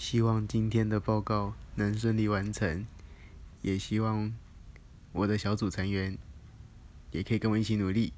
希望今天的报告能顺利完成也希望我的小组成员也可以跟我一起努力。